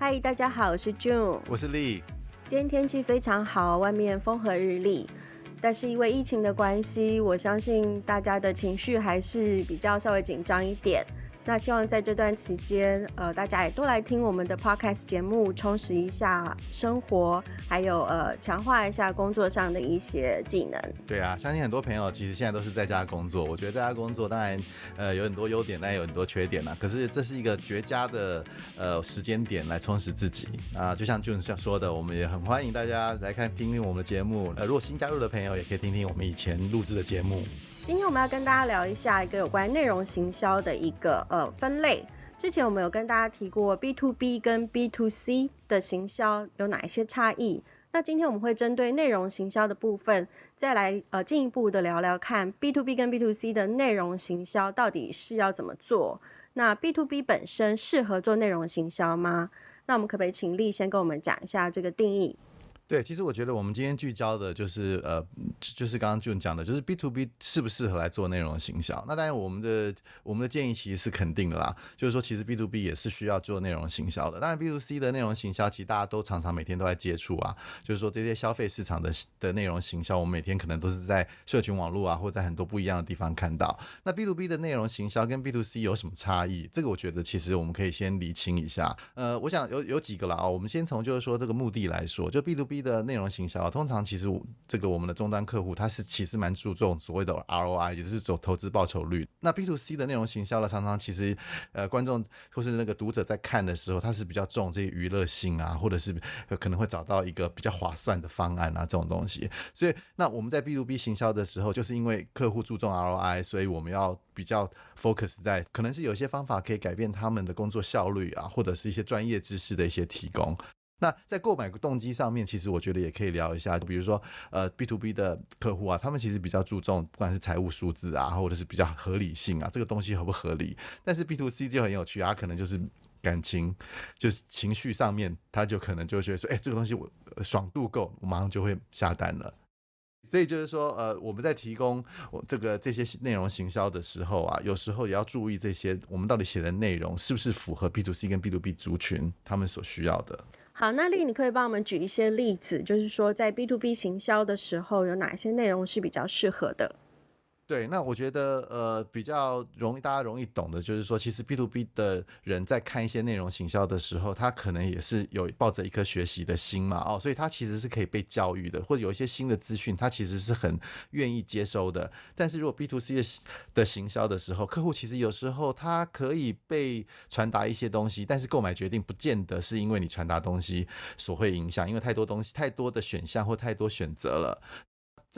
嗨，大家好，我是 June，我是 Lee。今天天气非常好，外面风和日丽，但是因为疫情的关系，我相信大家的情绪还是比较稍微紧张一点。那希望在这段期间，呃，大家也都来听我们的 podcast 节目，充实一下生活，还有呃，强化一下工作上的一些技能。对啊，相信很多朋友其实现在都是在家工作。我觉得在家工作当然呃有很多优点，但也有很多缺点呐。可是这是一个绝佳的呃时间点来充实自己啊。就像 June 说的，我们也很欢迎大家来看听听我们的节目。呃，如果新加入的朋友也可以听听我们以前录制的节目。今天我们要跟大家聊一下一个有关内容行销的一个呃分类。之前我们有跟大家提过 B to B 跟 B to C 的行销有哪一些差异。那今天我们会针对内容行销的部分，再来呃进一步的聊聊看 B to B 跟 B to C 的内容行销到底是要怎么做。那 B to B 本身适合做内容行销吗？那我们可不可以请丽先跟我们讲一下这个定义？对，其实我觉得我们今天聚焦的就是呃，就是刚刚 June 讲的，就是 B to B 适不适合来做内容行销。那当然，我们的我们的建议其实是肯定的啦，就是说其实 B to B 也是需要做内容行销的。当然，B to C 的内容行销其实大家都常常每天都在接触啊，就是说这些消费市场的的内容行销，我们每天可能都是在社群网络啊，或在很多不一样的地方看到。那 B to B 的内容行销跟 B to C 有什么差异？这个我觉得其实我们可以先厘清一下。呃，我想有有几个啦啊，我们先从就是说这个目的来说，就 B to B。的内容行销，通常其实这个我们的终端客户他是其实蛮注重所谓的 ROI，也就是走投资报酬率。那 B to C 的内容行销呢，常常其实呃观众或是那个读者在看的时候，他是比较重这些娱乐性啊，或者是可能会找到一个比较划算的方案啊这种东西。所以那我们在 B to B 行销的时候，就是因为客户注重 ROI，所以我们要比较 focus 在可能是有些方法可以改变他们的工作效率啊，或者是一些专业知识的一些提供。那在购买动机上面，其实我觉得也可以聊一下，比如说，呃，B to B 的客户啊，他们其实比较注重不管是财务数字啊，或者是比较合理性啊，这个东西合不合理？但是 B to C 就很有趣啊，可能就是感情，就是情绪上面，他就可能就觉得说，哎，这个东西我爽度够，我马上就会下单了。所以就是说，呃，我们在提供我这个这些内容行销的时候啊，有时候也要注意这些，我们到底写的内容是不是符合 B to C 跟 B to B 族群他们所需要的。好，那丽，你可以帮我们举一些例子，就是说在 B to B 行销的时候，有哪些内容是比较适合的？对，那我觉得呃比较容易大家容易懂的，就是说，其实 B to B 的人在看一些内容行销的时候，他可能也是有抱着一颗学习的心嘛，哦，所以他其实是可以被教育的，或者有一些新的资讯，他其实是很愿意接收的。但是如果 B to C 的的行销的时候，客户其实有时候他可以被传达一些东西，但是购买决定不见得是因为你传达东西所会影响，因为太多东西、太多的选项或太多选择了。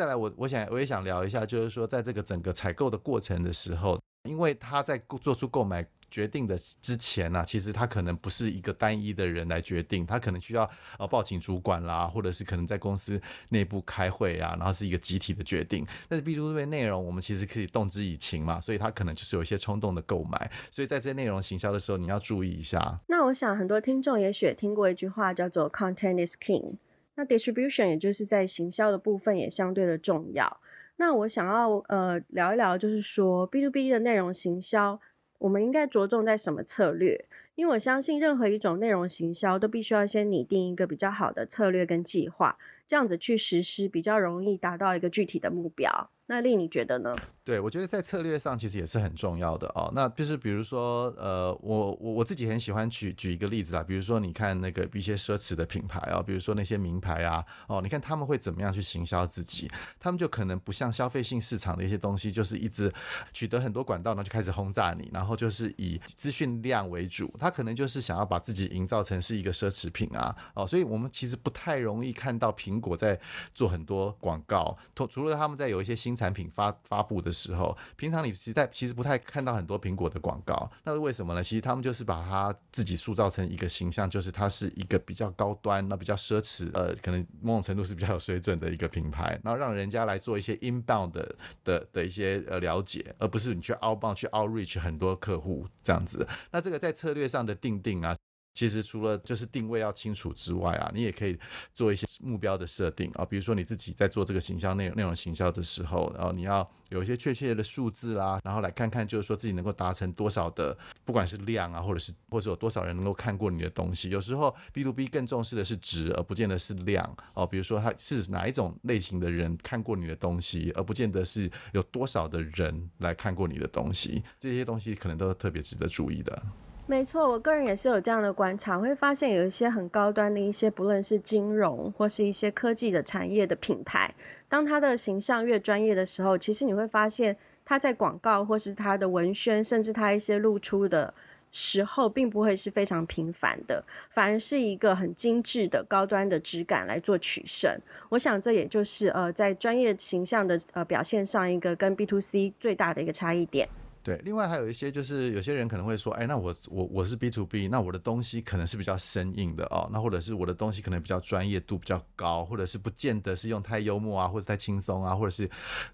再来我，我想我也想聊一下，就是说，在这个整个采购的过程的时候，因为他在做出购买决定的之前呢、啊，其实他可能不是一个单一的人来决定，他可能需要呃报请主管啦，或者是可能在公司内部开会啊，然后是一个集体的决定。但是 B to B 内容，我们其实可以动之以情嘛，所以他可能就是有一些冲动的购买，所以在这些内容行销的时候，你要注意一下。那我想很多听众也许也听过一句话，叫做 “Content is king”。那 distribution 也就是在行销的部分也相对的重要。那我想要呃聊一聊，就是说 B to B 的内容行销，我们应该着重在什么策略？因为我相信任何一种内容行销都必须要先拟定一个比较好的策略跟计划，这样子去实施比较容易达到一个具体的目标。那丽，你觉得呢？对，我觉得在策略上其实也是很重要的哦。那就是比如说，呃，我我我自己很喜欢举举一个例子啦，比如说你看那个一些奢侈的品牌啊，比如说那些名牌啊，哦，你看他们会怎么样去行销自己？他们就可能不像消费性市场的一些东西，就是一直取得很多管道，然后就开始轰炸你，然后就是以资讯量为主。他他可能就是想要把自己营造成是一个奢侈品啊，哦，所以我们其实不太容易看到苹果在做很多广告，除了他们在有一些新产品发发布的时候，平常你实在其实不太看到很多苹果的广告，那是为什么呢？其实他们就是把它自己塑造成一个形象，就是它是一个比较高端、那比较奢侈，呃，可能某种程度是比较有水准的一个品牌，然后让人家来做一些 inbound 的的的一些呃了解，而不是你去 outbound 去 outreach 很多客户这样子。那这个在策略上的定定啊。其实除了就是定位要清楚之外啊，你也可以做一些目标的设定啊，比如说你自己在做这个行销内容内容行销的时候，然后你要有一些确切的数字啦，然后来看看就是说自己能够达成多少的，不管是量啊，或者是或者有多少人能够看过你的东西。有时候 B to B 更重视的是值，而不见得是量哦。比如说他是哪一种类型的人看过你的东西，而不见得是有多少的人来看过你的东西。这些东西可能都特别值得注意的。没错，我个人也是有这样的观察，会发现有一些很高端的一些，不论是金融或是一些科技的产业的品牌，当它的形象越专业的时候，其实你会发现它在广告或是它的文宣，甚至它一些露出的时候，并不会是非常频繁的，反而是一个很精致的高端的质感来做取胜。我想这也就是呃，在专业形象的呃表现上，一个跟 B to C 最大的一个差异点。对，另外还有一些就是有些人可能会说，哎，那我我我是 B to B，那我的东西可能是比较生硬的哦，那或者是我的东西可能比较专业度比较高，或者是不见得是用太幽默啊，或者太轻松啊，或者是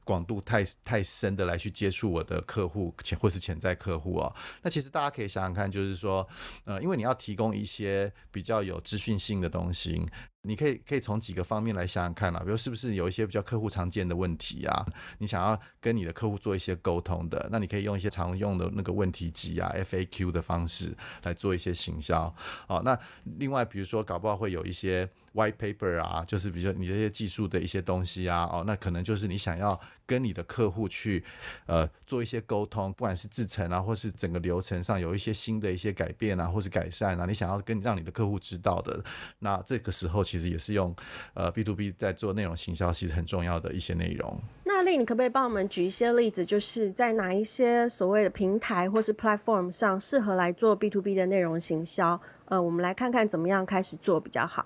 广度太太深的来去接触我的客户潜或是潜在客户哦。那其实大家可以想想看，就是说，呃，因为你要提供一些比较有资讯性的东西。你可以可以从几个方面来想想看啊，比如是不是有一些比较客户常见的问题啊，你想要跟你的客户做一些沟通的，那你可以用一些常用的那个问题集啊，FAQ 的方式来做一些行销。哦，那另外比如说搞不好会有一些 white paper 啊，就是比如说你这些技术的一些东西啊，哦，那可能就是你想要。跟你的客户去，呃，做一些沟通，不管是制程啊，或是整个流程上有一些新的一些改变啊，或是改善啊，你想要跟让你的客户知道的，那这个时候其实也是用呃 B to B 在做内容行销，其实很重要的一些内容。那丽，你可不可以帮我们举一些例子，就是在哪一些所谓的平台或是 platform 上适合来做 B to B 的内容行销？呃，我们来看看怎么样开始做比较好。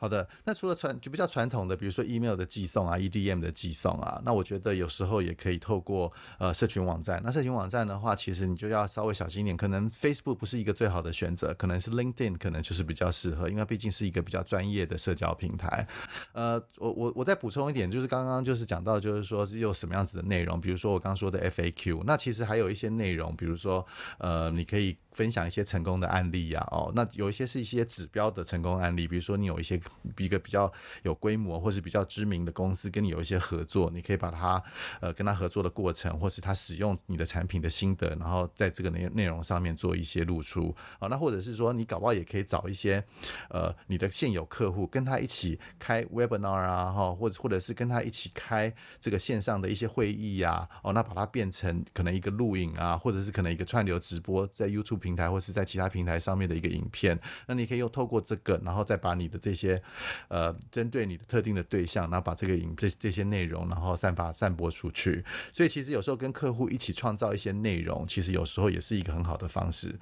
好的，那除了传就比较传统的，比如说 email 的寄送啊，EDM 的寄送啊，那我觉得有时候也可以透过呃社群网站。那社群网站的话，其实你就要稍微小心一点，可能 Facebook 不是一个最好的选择，可能是 LinkedIn 可能就是比较适合，因为毕竟是一个比较专业的社交平台。呃，我我我再补充一点，就是刚刚就是讲到，就是说是有什么样子的内容，比如说我刚说的 FAQ，那其实还有一些内容，比如说呃，你可以分享一些成功的案例呀，哦，那有一些是一些指标的成功案例，比如说你有一些。一个比较有规模或是比较知名的公司跟你有一些合作，你可以把它呃跟他合作的过程，或是他使用你的产品的心得，然后在这个内内容上面做一些露出啊。那或者是说你搞不好也可以找一些呃你的现有客户，跟他一起开 webinar 啊，哈，或者或者是跟他一起开这个线上的一些会议呀，哦，那把它变成可能一个录影啊，或者是可能一个串流直播在 YouTube 平台或是在其他平台上面的一个影片，那你可以又透过这个，然后再把你的这些。呃，针对你的特定的对象，然后把这个影这这些内容，然后散发散播出去。所以其实有时候跟客户一起创造一些内容，其实有时候也是一个很好的方式。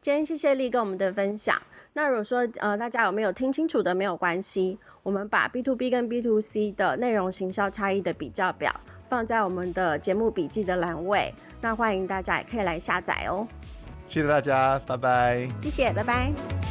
今天谢谢力跟我们的分享。那如果说呃大家有没有听清楚的，没有关系，我们把 B to B 跟 B to C 的内容行销差异的比较表放在我们的节目笔记的栏位，那欢迎大家也可以来下载哦。谢谢大家，拜拜。谢谢，拜拜。